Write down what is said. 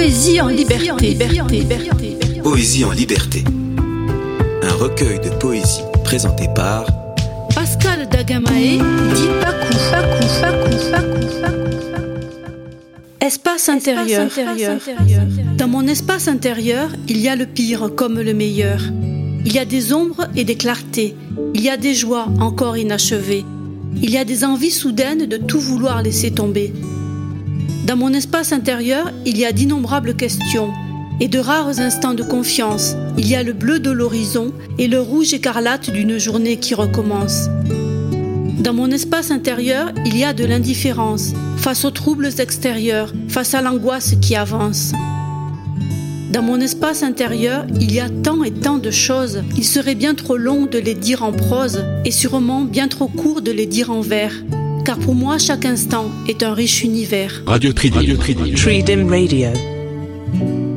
Poésie en liberté. Poésie en liberté. Un recueil de poésie présenté par Pascal Dagamae dit Pakou, Pakou, Pakou, Pakou, Espace intérieur. Dans mon espace intérieur, il y a le pire comme le meilleur. Il y a des ombres et des clartés. Il y a des joies encore inachevées. Il y a des envies soudaines de tout vouloir laisser tomber. Dans mon espace intérieur, il y a d'innombrables questions et de rares instants de confiance. Il y a le bleu de l'horizon et le rouge écarlate d'une journée qui recommence. Dans mon espace intérieur, il y a de l'indifférence face aux troubles extérieurs, face à l'angoisse qui avance. Dans mon espace intérieur, il y a tant et tant de choses, il serait bien trop long de les dire en prose et sûrement bien trop court de les dire en vers car pour moi, chaque instant est un riche univers. Radio Tridim. Radio, Tridim. Tridim Radio.